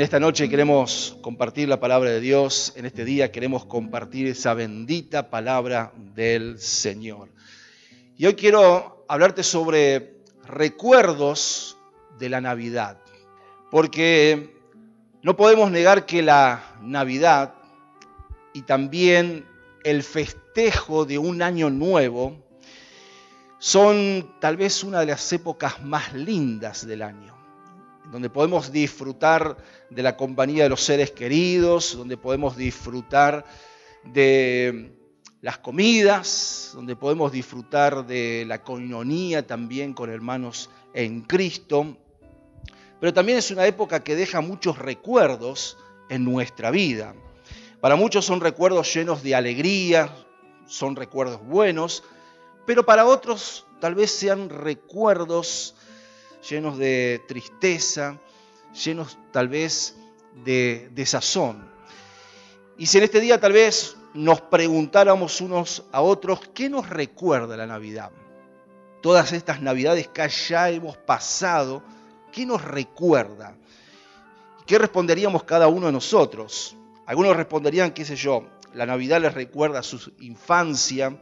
En esta noche queremos compartir la palabra de Dios, en este día queremos compartir esa bendita palabra del Señor. Y hoy quiero hablarte sobre recuerdos de la Navidad, porque no podemos negar que la Navidad y también el festejo de un año nuevo son tal vez una de las épocas más lindas del año donde podemos disfrutar de la compañía de los seres queridos, donde podemos disfrutar de las comidas, donde podemos disfrutar de la coinonía también con hermanos en Cristo. Pero también es una época que deja muchos recuerdos en nuestra vida. Para muchos son recuerdos llenos de alegría, son recuerdos buenos, pero para otros tal vez sean recuerdos llenos de tristeza, llenos tal vez de desazón. Y si en este día tal vez nos preguntáramos unos a otros, ¿qué nos recuerda la Navidad? Todas estas Navidades que ya hemos pasado, ¿qué nos recuerda? ¿Qué responderíamos cada uno de nosotros? Algunos responderían, qué sé yo, la Navidad les recuerda a su infancia,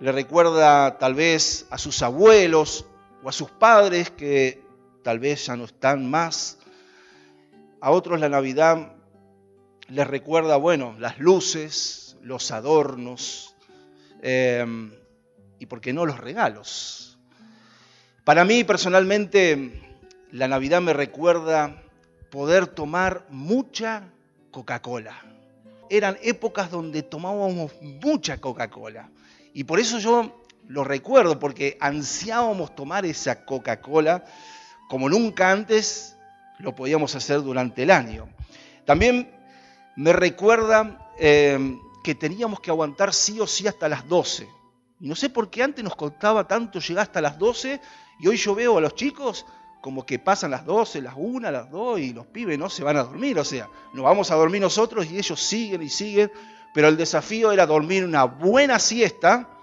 le recuerda tal vez a sus abuelos, a sus padres que tal vez ya no están más. A otros la Navidad les recuerda, bueno, las luces, los adornos em, y, ¿por qué no, los regalos? Para mí personalmente, la Navidad me recuerda poder tomar mucha Coca-Cola. Eran épocas donde tomábamos mucha Coca-Cola. Y por eso yo lo recuerdo porque ansiábamos tomar esa Coca-Cola como nunca antes lo podíamos hacer durante el año. También me recuerda eh, que teníamos que aguantar sí o sí hasta las 12. Y no sé por qué antes nos costaba tanto llegar hasta las 12 y hoy yo veo a los chicos como que pasan las 12, las 1, las 2 y los pibes no se van a dormir. O sea, nos vamos a dormir nosotros y ellos siguen y siguen. Pero el desafío era dormir una buena siesta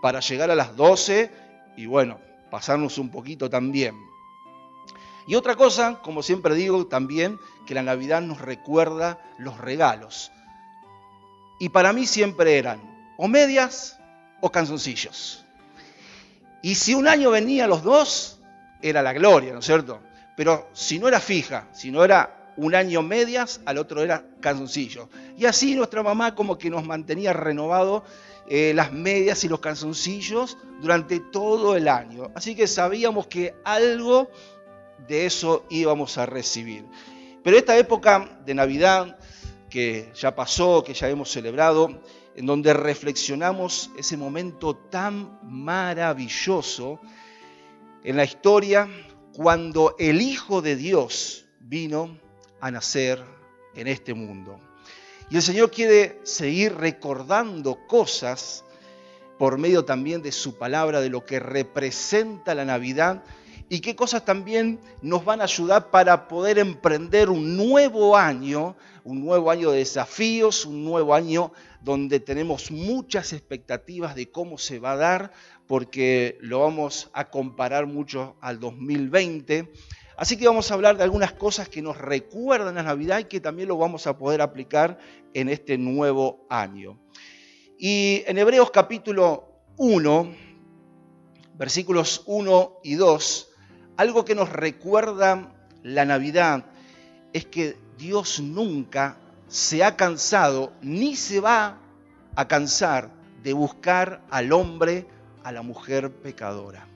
para llegar a las 12 y bueno, pasarnos un poquito también. Y otra cosa, como siempre digo también, que la Navidad nos recuerda los regalos. Y para mí siempre eran o medias o canzoncillos. Y si un año venía los dos, era la gloria, ¿no es cierto? Pero si no era fija, si no era un año medias, al otro era canzoncillo. Y así nuestra mamá como que nos mantenía renovado eh, las medias y los calzoncillos durante todo el año. Así que sabíamos que algo de eso íbamos a recibir. Pero esta época de Navidad que ya pasó, que ya hemos celebrado, en donde reflexionamos ese momento tan maravilloso en la historia cuando el Hijo de Dios vino a nacer en este mundo. Y el Señor quiere seguir recordando cosas por medio también de su palabra, de lo que representa la Navidad y qué cosas también nos van a ayudar para poder emprender un nuevo año, un nuevo año de desafíos, un nuevo año donde tenemos muchas expectativas de cómo se va a dar, porque lo vamos a comparar mucho al 2020 Así que vamos a hablar de algunas cosas que nos recuerdan la Navidad y que también lo vamos a poder aplicar en este nuevo año. Y en Hebreos capítulo 1, versículos 1 y 2, algo que nos recuerda la Navidad es que Dios nunca se ha cansado ni se va a cansar de buscar al hombre, a la mujer pecadora.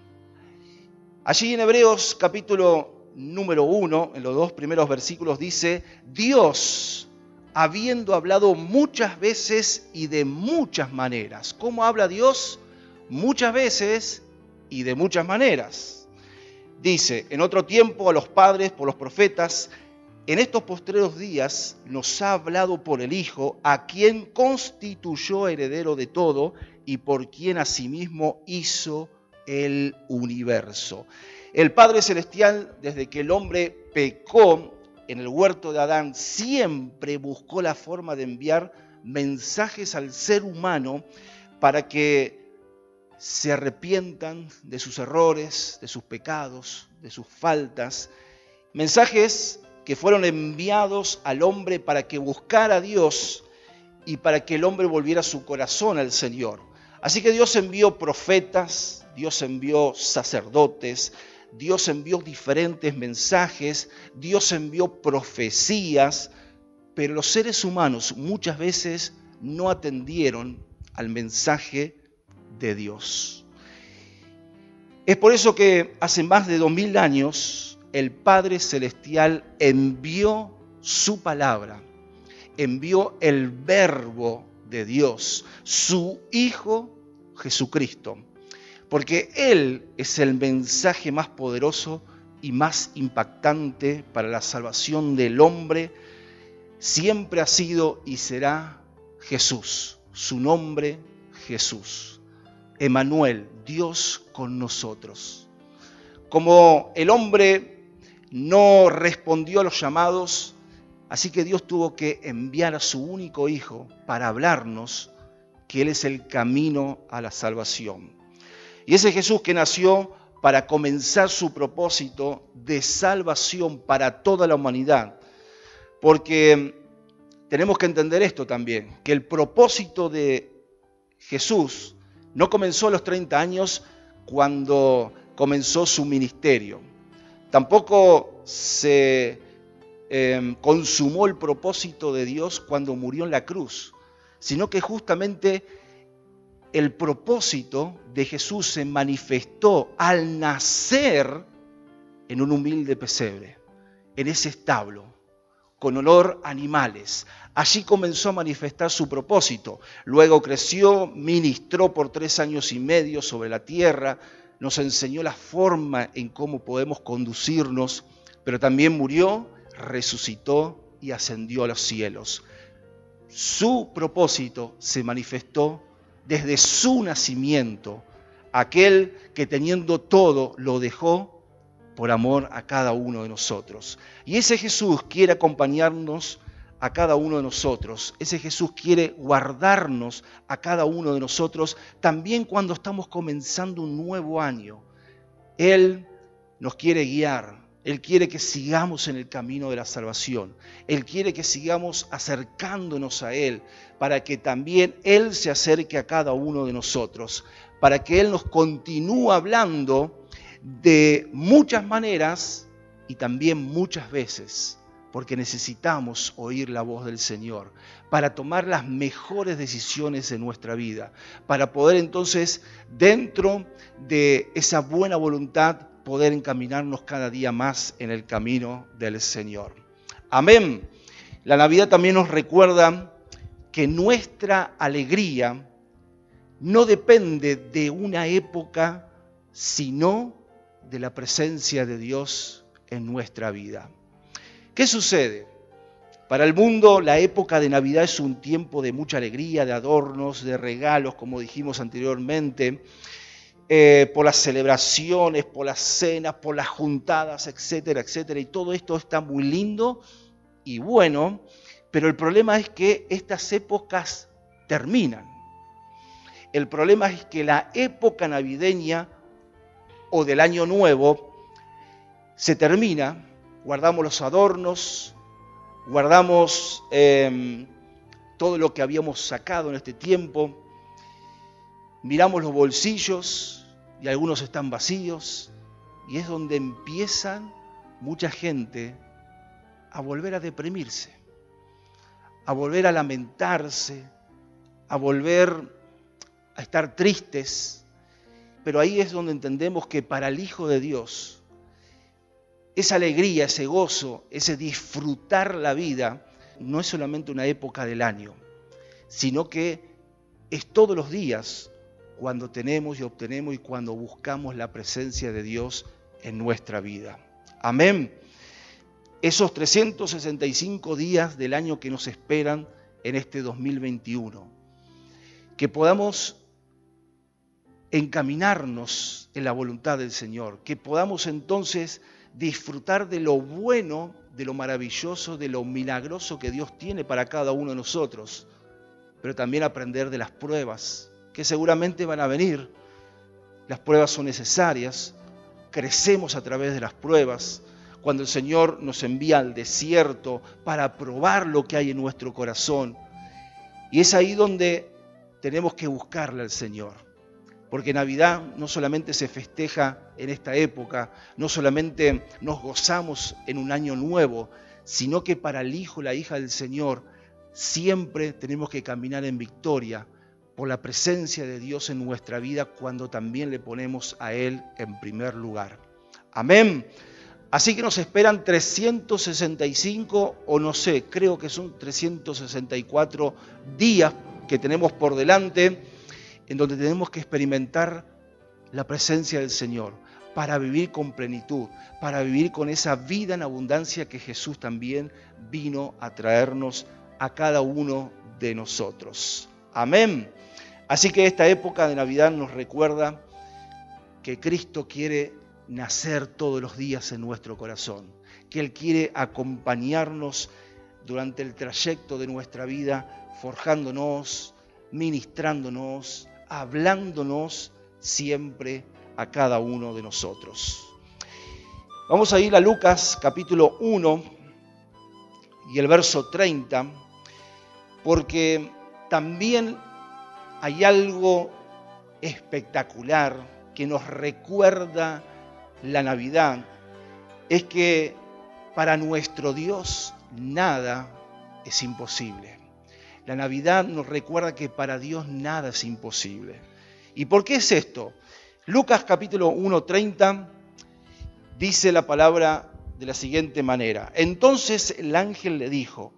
Allí en Hebreos capítulo número uno, en los dos primeros versículos, dice, Dios, habiendo hablado muchas veces y de muchas maneras. ¿Cómo habla Dios? Muchas veces y de muchas maneras. Dice, en otro tiempo a los padres por los profetas, en estos postreros días nos ha hablado por el Hijo, a quien constituyó heredero de todo y por quien asimismo hizo el universo. El Padre Celestial, desde que el hombre pecó en el huerto de Adán, siempre buscó la forma de enviar mensajes al ser humano para que se arrepientan de sus errores, de sus pecados, de sus faltas. Mensajes que fueron enviados al hombre para que buscara a Dios y para que el hombre volviera su corazón al Señor. Así que Dios envió profetas, Dios envió sacerdotes, Dios envió diferentes mensajes, Dios envió profecías, pero los seres humanos muchas veces no atendieron al mensaje de Dios. Es por eso que hace más de dos mil años el Padre Celestial envió su palabra, envió el verbo de Dios, su Hijo Jesucristo, porque Él es el mensaje más poderoso y más impactante para la salvación del hombre, siempre ha sido y será Jesús, su nombre Jesús. Emanuel, Dios con nosotros. Como el hombre no respondió a los llamados, así que Dios tuvo que enviar a su único hijo para hablarnos que Él es el camino a la salvación. Y ese Jesús que nació para comenzar su propósito de salvación para toda la humanidad. Porque tenemos que entender esto también, que el propósito de Jesús no comenzó a los 30 años cuando comenzó su ministerio. Tampoco se em, consumó el propósito de Dios cuando murió en la cruz, sino que justamente el propósito de Jesús se manifestó al nacer en un humilde pesebre, en ese establo, con olor a animales. Allí comenzó a manifestar su propósito. Luego creció, ministró por tres años y medio sobre la tierra, nos enseñó la forma en cómo podemos conducirnos, pero también murió, resucitó y ascendió a los cielos. Su propósito se manifestó desde su nacimiento, aquel que teniendo todo lo dejó por amor a cada uno de nosotros. Y ese Jesús quiere acompañarnos a cada uno de nosotros. Ese Jesús quiere guardarnos a cada uno de nosotros también cuando estamos comenzando un nuevo año. Él nos quiere guiar. Él quiere que sigamos en el camino de la salvación. Él quiere que sigamos acercándonos a Él para que también Él se acerque a cada uno de nosotros, para que Él nos continúe hablando de muchas maneras y también muchas veces, porque necesitamos oír la voz del Señor para tomar las mejores decisiones en nuestra vida, para poder entonces, dentro de esa buena voluntad, poder encaminarnos cada día más en el camino del Señor. Amén. La Navidad también nos recuerda que nuestra alegría no depende de una época, sino de la presencia de Dios en nuestra vida. ¿Qué sucede? Para el mundo la época de Navidad es un tiempo de mucha alegría, de adornos, de regalos, como dijimos anteriormente, eh, por las celebraciones, por las cenas, por las juntadas, etcétera, etcétera. Y todo esto está muy lindo y bueno, pero el problema es que estas épocas terminan. El problema es que la época navideña o del año nuevo se termina, guardamos los adornos, guardamos em, todo lo que habíamos sacado en este tiempo, miramos los bolsillos y algunos están vacíos y es donde empiezan mucha gente a volver a deprimirse a volver a lamentarse, a volver a estar tristes. Pero ahí es donde entendemos que para el Hijo de Dios, esa alegría, ese gozo, ese disfrutar la vida, no es solamente una época del año, sino que es todos los días cuando tenemos y obtenemos y cuando buscamos la presencia de Dios en nuestra vida. Amén esos 365 días del año que nos esperan en este 2021. Que podamos encaminarnos en la voluntad del Señor, que podamos entonces disfrutar de lo bueno, de lo maravilloso, de lo milagroso que Dios tiene para cada uno de nosotros, pero también aprender de las pruebas, que seguramente van a venir. Las pruebas son necesarias, crecemos a través de las pruebas, cuando el Señor nos envía al desierto para probar lo que hay en nuestro corazón. Y es ahí donde tenemos que buscarle al Señor. Porque Navidad no solamente se festeja en esta época, no solamente nos gozamos en un año nuevo, sino que para el Hijo, la hija del Señor, siempre tenemos que caminar en victoria por la presencia de Dios en nuestra vida cuando también le ponemos a Él en primer lugar. Amén. Así que nos esperan 365 o no sé, creo que son 364 días que tenemos por delante en donde tenemos que experimentar la presencia del Señor para vivir con plenitud, para vivir con esa vida en abundancia que Jesús también vino a traernos a cada uno de nosotros. Amén. Así que esta época de Navidad nos recuerda que Cristo quiere nacer todos los días en nuestro corazón, que Él quiere acompañarnos durante el trayecto de nuestra vida, forjándonos, ministrándonos, hablándonos siempre a cada uno de nosotros. Vamos a ir a Lucas capítulo 1 y el verso 30, porque también hay algo espectacular que nos recuerda la Navidad es que para nuestro Dios nada es imposible. La Navidad nos recuerda que para Dios nada es imposible. ¿Y por qué es esto? Lucas capítulo 1.30 dice la palabra de la siguiente manera. Entonces el ángel le dijo,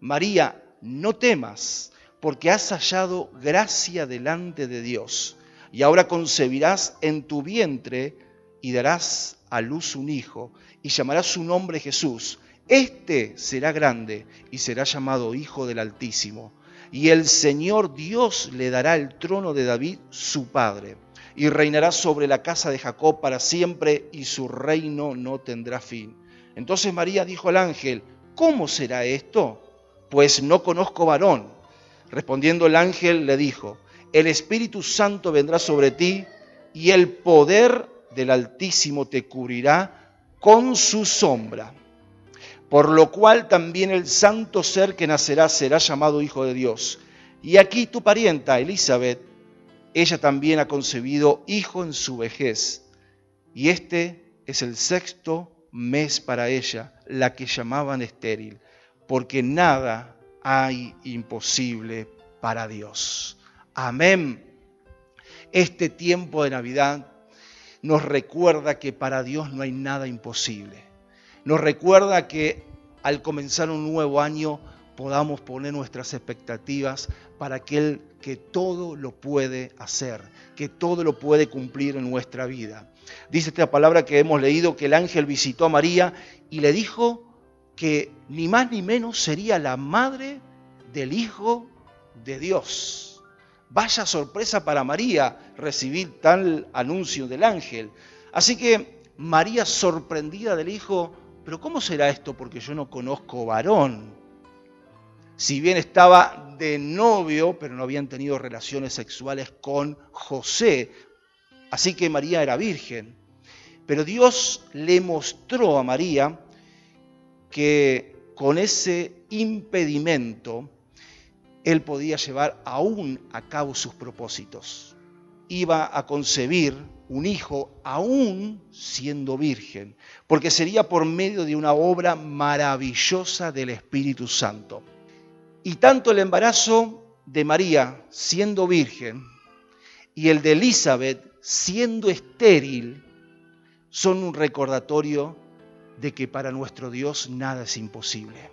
María, no temas, porque has hallado gracia delante de Dios, y ahora concebirás en tu vientre y darás a luz un hijo, y llamarás su nombre Jesús. Este será grande y será llamado Hijo del Altísimo. Y el Señor Dios le dará el trono de David, su padre, y reinará sobre la casa de Jacob para siempre, y su reino no tendrá fin. Entonces María dijo al ángel, ¿cómo será esto? Pues no conozco varón. Respondiendo el ángel le dijo, el Espíritu Santo vendrá sobre ti, y el poder del Altísimo te cubrirá con su sombra. Por lo cual también el santo ser que nacerá será llamado Hijo de Dios. Y aquí tu parienta, Elizabeth, ella también ha concebido hijo en su vejez. Y este es el sexto mes para ella, la que llamaban estéril, porque nada hay imposible para Dios. Amén. Este tiempo de Navidad nos recuerda que para Dios no hay nada imposible. Nos recuerda que al comenzar un nuevo año podamos poner nuestras expectativas para aquel que todo lo puede hacer, que todo lo puede cumplir en nuestra vida. Dice esta palabra que hemos leído que el ángel visitó a María y le dijo que ni más ni menos sería la madre del Hijo de Dios. Vaya sorpresa para María recibir tal anuncio del ángel. Así que María sorprendida del hijo, pero ¿cómo será esto? Porque yo no conozco varón. Si bien estaba de novio, pero no habían tenido relaciones sexuales con José. Así que María era virgen. Pero Dios le mostró a María que con ese impedimento, él podía llevar aún a cabo sus propósitos. Iba a concebir un hijo aún siendo virgen, porque sería por medio de una obra maravillosa del Espíritu Santo. Y tanto el embarazo de María siendo virgen y el de Elizabeth siendo estéril son un recordatorio de que para nuestro Dios nada es imposible.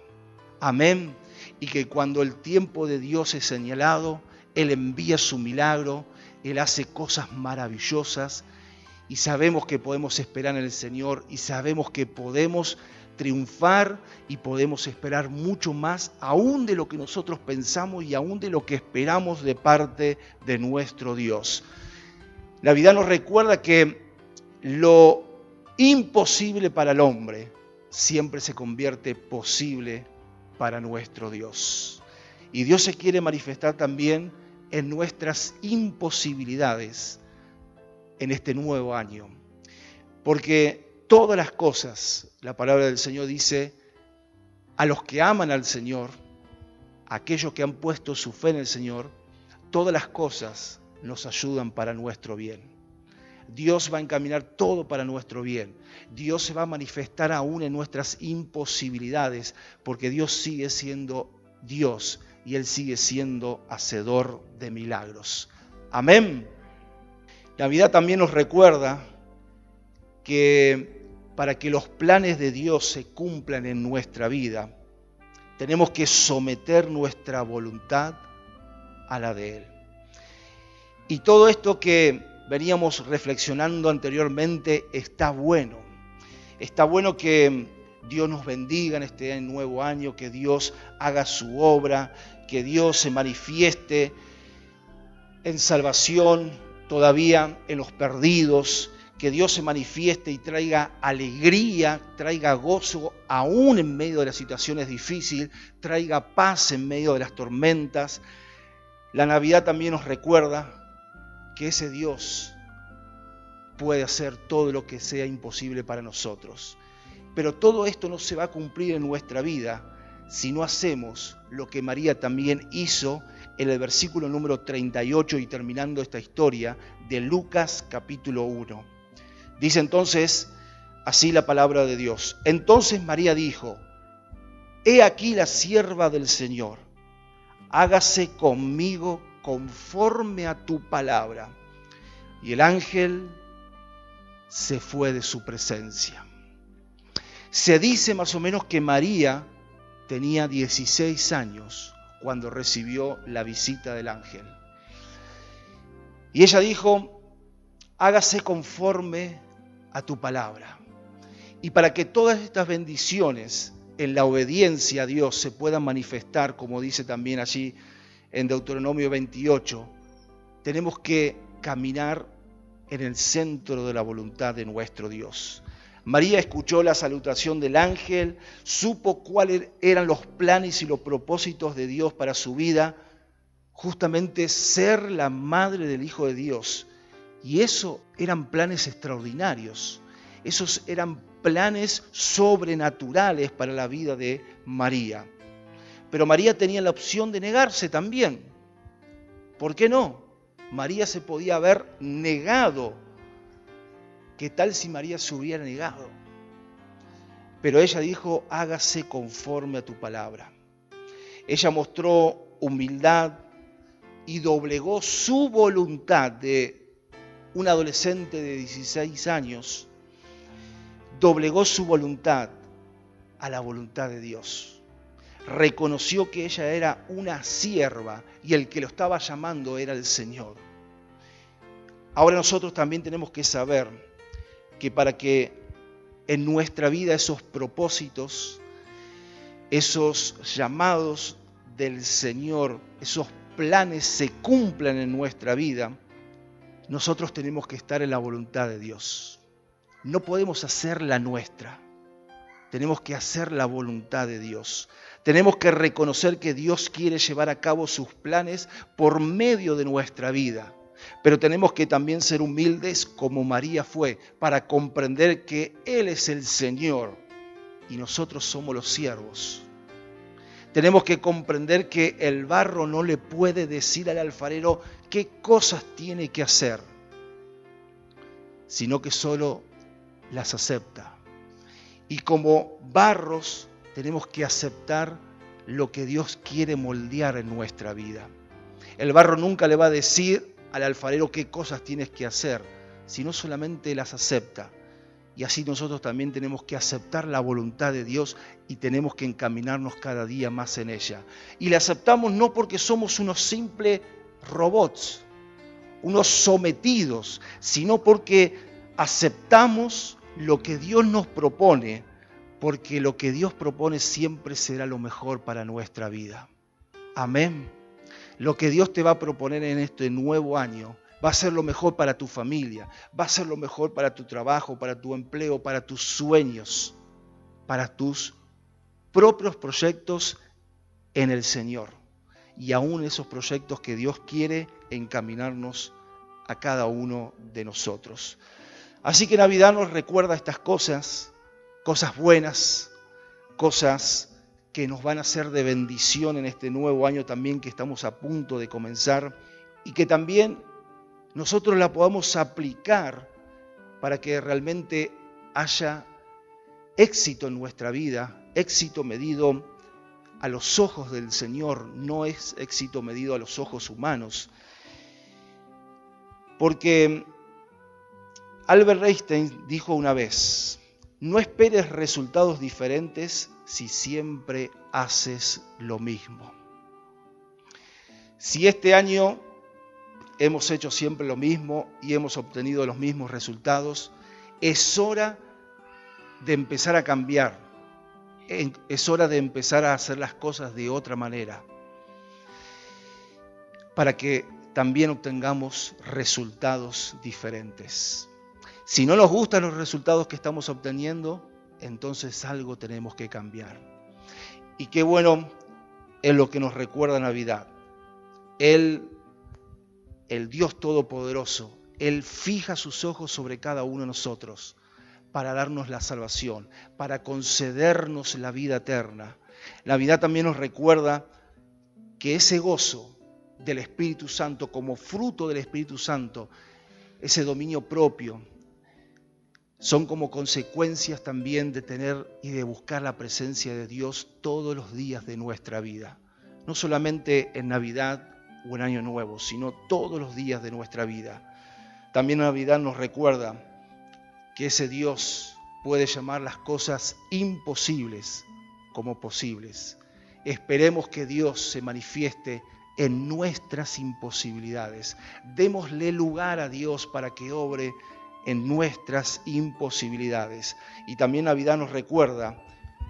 Amén y que cuando el tiempo de Dios es señalado, Él envía su milagro, Él hace cosas maravillosas y sabemos que podemos esperar en el Señor y sabemos que podemos triunfar y podemos esperar mucho más aún de lo que nosotros pensamos y aún de lo que esperamos de parte de nuestro Dios. La vida nos recuerda que lo imposible para el hombre siempre se convierte posible para nuestro Dios. Y Dios se quiere manifestar también en nuestras imposibilidades en este nuevo año. Porque todas las cosas, la palabra del Señor dice, a los que aman al Señor, aquellos que han puesto su fe en el Señor, todas las cosas nos ayudan para nuestro bien. Dios va a encaminar todo para nuestro bien. Dios se va a manifestar aún en nuestras imposibilidades, porque Dios sigue siendo Dios y Él sigue siendo hacedor de milagros. Amén. La vida también nos recuerda que para que los planes de Dios se cumplan en nuestra vida, tenemos que someter nuestra voluntad a la de Él. Y todo esto que veníamos reflexionando anteriormente está bueno. Está bueno que Dios nos bendiga en este nuevo año, que Dios haga su obra, que Dios se manifieste en salvación todavía en los perdidos, que Dios se manifieste y traiga alegría, traiga gozo aún en medio de las situaciones difíciles, traiga paz en medio de las tormentas. La Navidad también nos recuerda que ese Dios puede hacer todo lo que sea imposible para nosotros. Pero todo esto no se va a cumplir en nuestra vida si no hacemos lo que María también hizo en el versículo número 38 y terminando esta historia de Lucas capítulo 1. Dice entonces así la palabra de Dios. Entonces María dijo, He aquí la sierva del Señor, hágase conmigo conforme a tu palabra. Y el ángel se fue de su presencia. Se dice más o menos que María tenía 16 años cuando recibió la visita del ángel. Y ella dijo, hágase conforme a tu palabra. Y para que todas estas bendiciones en la obediencia a Dios se puedan manifestar, como dice también allí en Deuteronomio 28, tenemos que caminar en el centro de la voluntad de nuestro Dios. María escuchó la salutación del ángel, supo cuáles eran los planes y los propósitos de Dios para su vida, justamente ser la madre del Hijo de Dios. Y eso eran planes extraordinarios, esos eran planes sobrenaturales para la vida de María. Pero María tenía la opción de negarse también. ¿Por qué no? María se podía haber negado ¿Qué tal si María se hubiera negado? Pero ella dijo, hágase conforme a tu palabra. Ella mostró humildad y doblegó su voluntad de un adolescente de 16 años, doblegó su voluntad a la voluntad de Dios. Reconoció que ella era una sierva y el que lo estaba llamando era el Señor. Ahora nosotros también tenemos que saber que para que en nuestra vida esos propósitos, esos llamados del Señor, esos planes se cumplan en nuestra vida, nosotros tenemos que estar en la voluntad de Dios. No podemos hacer la nuestra. Tenemos que hacer la voluntad de Dios. Tenemos que reconocer que Dios quiere llevar a cabo sus planes por medio de nuestra vida. Pero tenemos que también ser humildes como María fue para comprender que Él es el Señor y nosotros somos los siervos. Tenemos que comprender que el barro no le puede decir al alfarero qué cosas tiene que hacer, sino que solo las acepta. Y como barros tenemos que aceptar lo que Dios quiere moldear en nuestra vida. El barro nunca le va a decir al alfarero qué cosas tienes que hacer, sino solamente las acepta. Y así nosotros también tenemos que aceptar la voluntad de Dios y tenemos que encaminarnos cada día más en ella. Y la aceptamos no porque somos unos simples robots, unos sometidos, sino porque aceptamos lo que Dios nos propone, porque lo que Dios propone siempre será lo mejor para nuestra vida. Amén. Lo que Dios te va a proponer en este nuevo año va a ser lo mejor para tu familia, va a ser lo mejor para tu trabajo, para tu empleo, para tus sueños, para tus propios proyectos en el Señor. Y aún esos proyectos que Dios quiere encaminarnos a cada uno de nosotros. Así que Navidad nos recuerda estas cosas, cosas buenas, cosas que nos van a ser de bendición en este nuevo año también que estamos a punto de comenzar y que también nosotros la podamos aplicar para que realmente haya éxito en nuestra vida, éxito medido a los ojos del Señor, no es éxito medido a los ojos humanos. Porque Albert Einstein dijo una vez, no esperes resultados diferentes si siempre haces lo mismo. Si este año hemos hecho siempre lo mismo y hemos obtenido los mismos resultados, es hora de empezar a cambiar, es hora de empezar a hacer las cosas de otra manera, para que también obtengamos resultados diferentes. Si no nos gustan los resultados que estamos obteniendo, entonces algo tenemos que cambiar. Y qué bueno es lo que nos recuerda Navidad. Él, el Dios Todopoderoso, Él fija sus ojos sobre cada uno de nosotros para darnos la salvación, para concedernos la vida eterna. Navidad también nos recuerda que ese gozo del Espíritu Santo, como fruto del Espíritu Santo, ese dominio propio, son como consecuencias también de tener y de buscar la presencia de Dios todos los días de nuestra vida. No solamente en Navidad o en Año Nuevo, sino todos los días de nuestra vida. También Navidad nos recuerda que ese Dios puede llamar las cosas imposibles como posibles. Esperemos que Dios se manifieste en nuestras imposibilidades. Démosle lugar a Dios para que obre en nuestras imposibilidades. Y también Navidad nos recuerda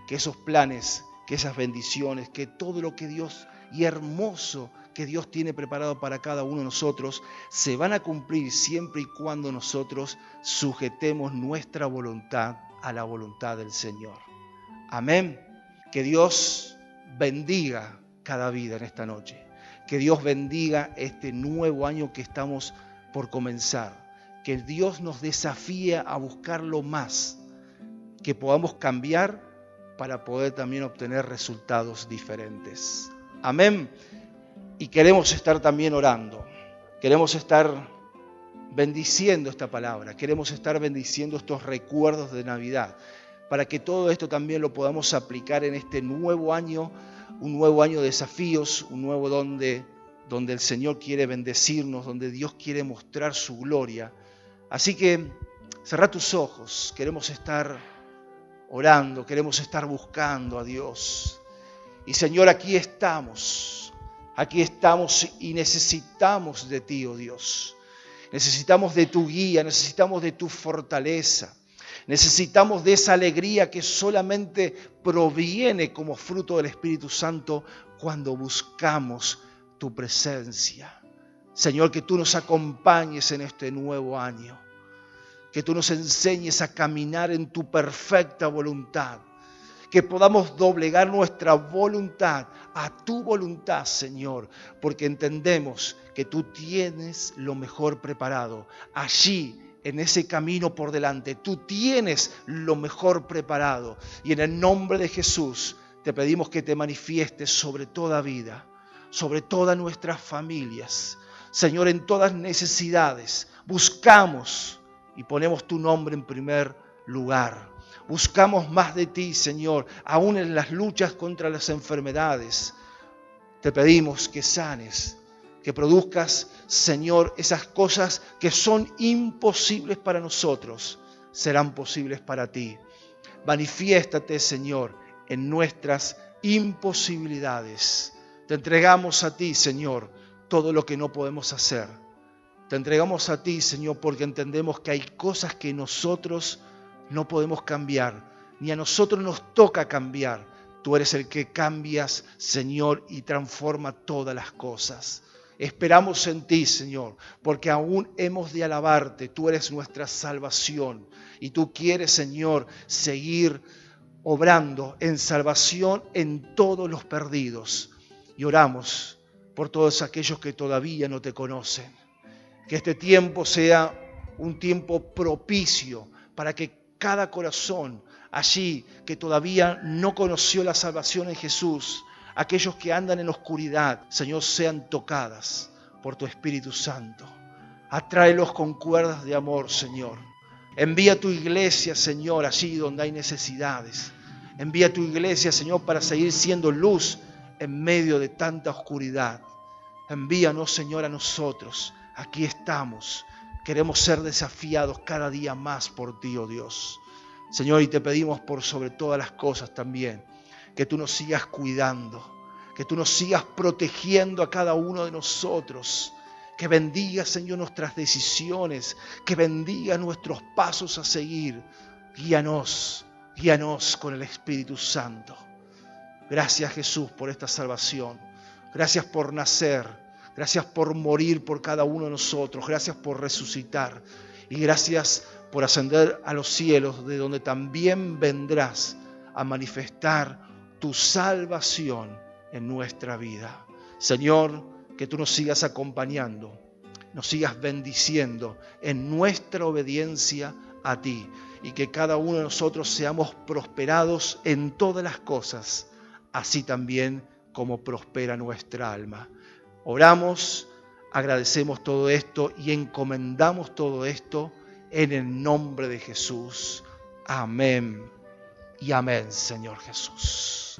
que esos planes, que esas bendiciones, que todo lo que Dios y hermoso que Dios tiene preparado para cada uno de nosotros, se van a cumplir siempre y cuando nosotros sujetemos nuestra voluntad a la voluntad del Señor. Amén. Que Dios bendiga cada vida en esta noche. Que Dios bendiga este nuevo año que estamos por comenzar que Dios nos desafíe a buscarlo más, que podamos cambiar para poder también obtener resultados diferentes. Amén. Y queremos estar también orando, queremos estar bendiciendo esta palabra, queremos estar bendiciendo estos recuerdos de Navidad, para que todo esto también lo podamos aplicar en este nuevo año, un nuevo año de desafíos, un nuevo donde, donde el Señor quiere bendecirnos, donde Dios quiere mostrar su gloria Así que cerra tus ojos, queremos estar orando, queremos estar buscando a Dios. Y Señor, aquí estamos, aquí estamos y necesitamos de ti, oh Dios. Necesitamos de tu guía, necesitamos de tu fortaleza. Necesitamos de esa alegría que solamente proviene como fruto del Espíritu Santo cuando buscamos tu presencia. Señor, que tú nos acompañes en este nuevo año, que tú nos enseñes a caminar en tu perfecta voluntad, que podamos doblegar nuestra voluntad a tu voluntad, Señor, porque entendemos que tú tienes lo mejor preparado. Allí, en ese camino por delante, tú tienes lo mejor preparado. Y en el nombre de Jesús te pedimos que te manifiestes sobre toda vida, sobre todas nuestras familias Señor, en todas necesidades. Buscamos y ponemos tu nombre en primer lugar. Buscamos más de ti, Señor, aún en las luchas contra las enfermedades. Te pedimos que sanes, que produzcas, Señor, esas cosas que son imposibles para nosotros, serán posibles para ti. Manifiéstate, Señor, en nuestras imposibilidades. Te entregamos a ti, Señor todo lo que no podemos hacer. Te entregamos a ti, Señor, porque entendemos que hay cosas que nosotros no podemos cambiar, ni a nosotros nos toca cambiar. Tú eres el que cambias, Señor, y transforma todas las cosas. Esperamos en ti, Señor, porque aún hemos de alabarte. Tú eres nuestra salvación y tú quieres, Señor, seguir obrando en salvación en todos los perdidos. Y oramos por todos aquellos que todavía no te conocen. Que este tiempo sea un tiempo propicio para que cada corazón allí que todavía no conoció la salvación en Jesús, aquellos que andan en oscuridad, Señor, sean tocadas por tu Espíritu Santo. Atráelos con cuerdas de amor, Señor. Envía tu iglesia, Señor, allí donde hay necesidades. Envía tu iglesia, Señor, para seguir siendo luz en medio de tanta oscuridad. Envíanos, Señor, a nosotros. Aquí estamos. Queremos ser desafiados cada día más por ti, oh Dios. Señor, y te pedimos por sobre todas las cosas también, que tú nos sigas cuidando, que tú nos sigas protegiendo a cada uno de nosotros que bendiga, Señor, nuestras decisiones, que bendiga nuestros pasos a seguir. Guíanos, guíanos con el Espíritu Santo. Gracias Jesús por esta salvación. Gracias por nacer. Gracias por morir por cada uno de nosotros. Gracias por resucitar. Y gracias por ascender a los cielos, de donde también vendrás a manifestar tu salvación en nuestra vida. Señor, que tú nos sigas acompañando, nos sigas bendiciendo en nuestra obediencia a ti y que cada uno de nosotros seamos prosperados en todas las cosas, así también como prospera nuestra alma. Oramos, agradecemos todo esto y encomendamos todo esto en el nombre de Jesús. Amén y amén, Señor Jesús.